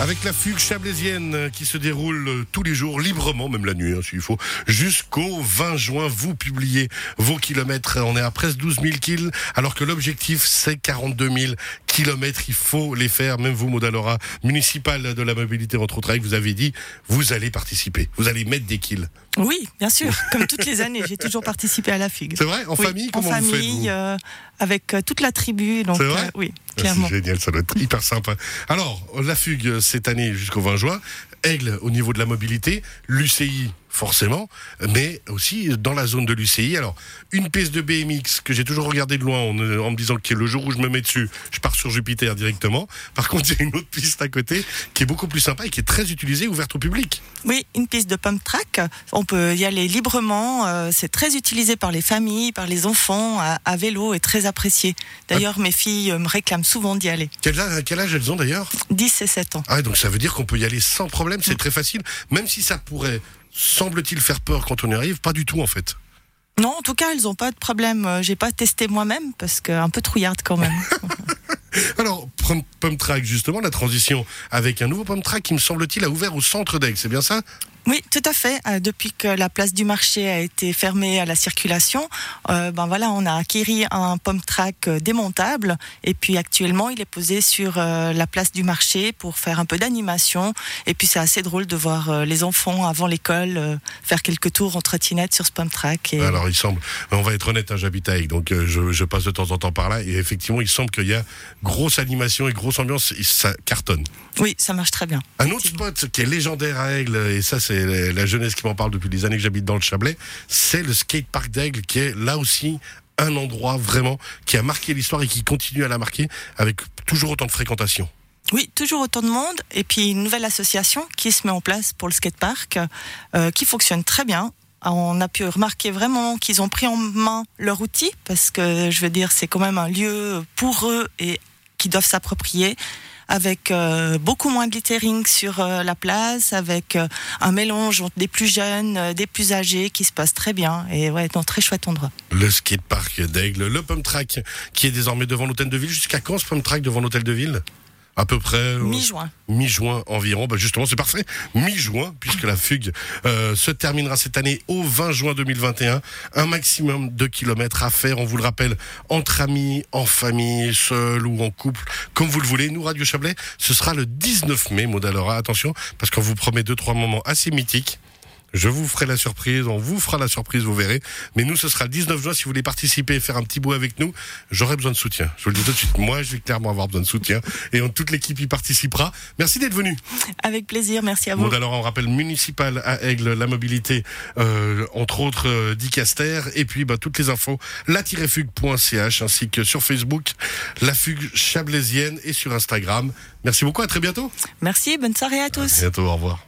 Avec la fugue chablaisienne qui se déroule tous les jours, librement, même la nuit, hein, s'il faut, jusqu'au 20 juin, vous publiez vos kilomètres. On est à presque 12 000 kills, alors que l'objectif, c'est 42 000 kilomètres. Il faut les faire. Même vous, Modalora, municipal de la mobilité entre autres, vous avez dit, vous allez participer. Vous allez mettre des kills. Oui, bien sûr. Comme toutes les années, j'ai toujours participé à la fugue. C'est vrai En Oui, famille En Comment vous faites famille, vous euh, avec euh, toute la tribu. Donc, C'est vrai euh, oui, Ah, clairement. C'est génial, ça doit être hyper sympa. Alors, la fugue cette année jusqu'au 20 juin, Aigle au niveau de la mobilité, l'UCI forcément, mais aussi dans la zone de l'UCI. Alors, une piste de BMX que j'ai toujours regardé de loin en, en me disant que le jour où je me mets dessus, je pars sur Jupiter directement. Par contre, il y a une autre piste à côté qui est beaucoup plus sympa et qui est très utilisée, ouverte au public. Oui, une piste de pump track. On peut y aller librement. euh, c'est très utilisé par les familles, par les enfants, à, à vélo et très apprécié. D'ailleurs, mes filles euh, me réclament souvent d'y aller. Quel âge, quel âge elles ont d'ailleurs? 10 et 7 ans. Ah, donc ça veut dire qu'on peut y aller sans problème, c'est très facile, même si ça pourrait, semble-t-il, faire peur quand on y arrive, pas du tout en fait. Non, en tout cas, elles n'ont pas de problème. Euh, J'ai pas testé moi-même parce que un peu trouillarde quand même. Alors, pump, track, justement, la transition avec un nouveau pump track qui me semble-t-il a ouvert au centre d'Aigle, c'est bien ça? Oui, tout à fait. Euh, depuis que la place du marché a été fermée à la circulation, euh, ben voilà, on a acquis un pump track euh, démontable et puis actuellement, il est posé sur euh, la place du marché pour faire un peu d'animation. Et puis c'est assez drôle de voir euh, les enfants avant l'école faire quelques tours en trottinette sur ce pump track. Et... Alors, il semble, on va être honnête, hein, j'habite à Aigle, donc je, je passe de temps en temps par là, et effectivement, il semble qu'il y a grosse animation et grosse ambiance, et ça cartonne. Oui, ça marche très bien. Un autre spot qui est légendaire à Aigle, et ça c'est la- jeunesse qui m'en parle depuis des années que j'habite dans le Chablais, c'est le skatepark d'Aigle qui est là aussi un endroit vraiment qui a marqué l'histoire et qui continue à la marquer avec toujours autant de fréquentation. Oui, toujours autant de monde. Et puis une nouvelle association qui se met en place pour le skatepark, euh, qui fonctionne très bien. On a pu remarquer vraiment qu'ils ont pris en main leur outil, parce que je veux dire, c'est quand même un lieu pour eux et qui doivent s'approprier avec euh, beaucoup moins de littering sur euh, la place, avec euh, un mélange entre des plus jeunes, des plus âgés, qui se passe très bien. Et ouais, dans un très chouette endroit. Le skatepark d'Aigle, le pump track qui est désormais devant l'hôtel de ville. Jusqu'à quand ce pump track devant l'hôtel de ville? À peu près euh, Mi-juin. mi-juin environ. Bah justement, c'est parfait. Mi-juin, puisque la fugue euh, se terminera cette année au 20 juin 2021. Un maximum de kilomètres à faire, on vous le rappelle, entre amis, en famille, seul ou en couple, comme vous le voulez. Nous, Radio Chablais, ce sera le 19 mai, Modalora. Attention, parce qu'on vous promet deux, trois moments assez mythiques. Je vous ferai la surprise, on vous fera la surprise, vous verrez. Mais nous, ce sera le 19 juin. Si vous voulez participer et faire un petit bout avec nous, j'aurai besoin de soutien. Je vous le dis tout de suite. Moi, je vais clairement avoir besoin de soutien. Et on- toute l'équipe y participera. Merci d'être venu. Avec plaisir, merci à vous. Bon, alors, on rappelle municipal à Aigle, la mobilité, euh, entre autres, euh, d'Icaster. Et puis, bah, toutes les infos, la-fugue.ch, ainsi que sur Facebook, la fugue chablaisienne et sur Instagram. Merci beaucoup. À très bientôt. Merci, bonne soirée à tous. À bientôt. Au revoir.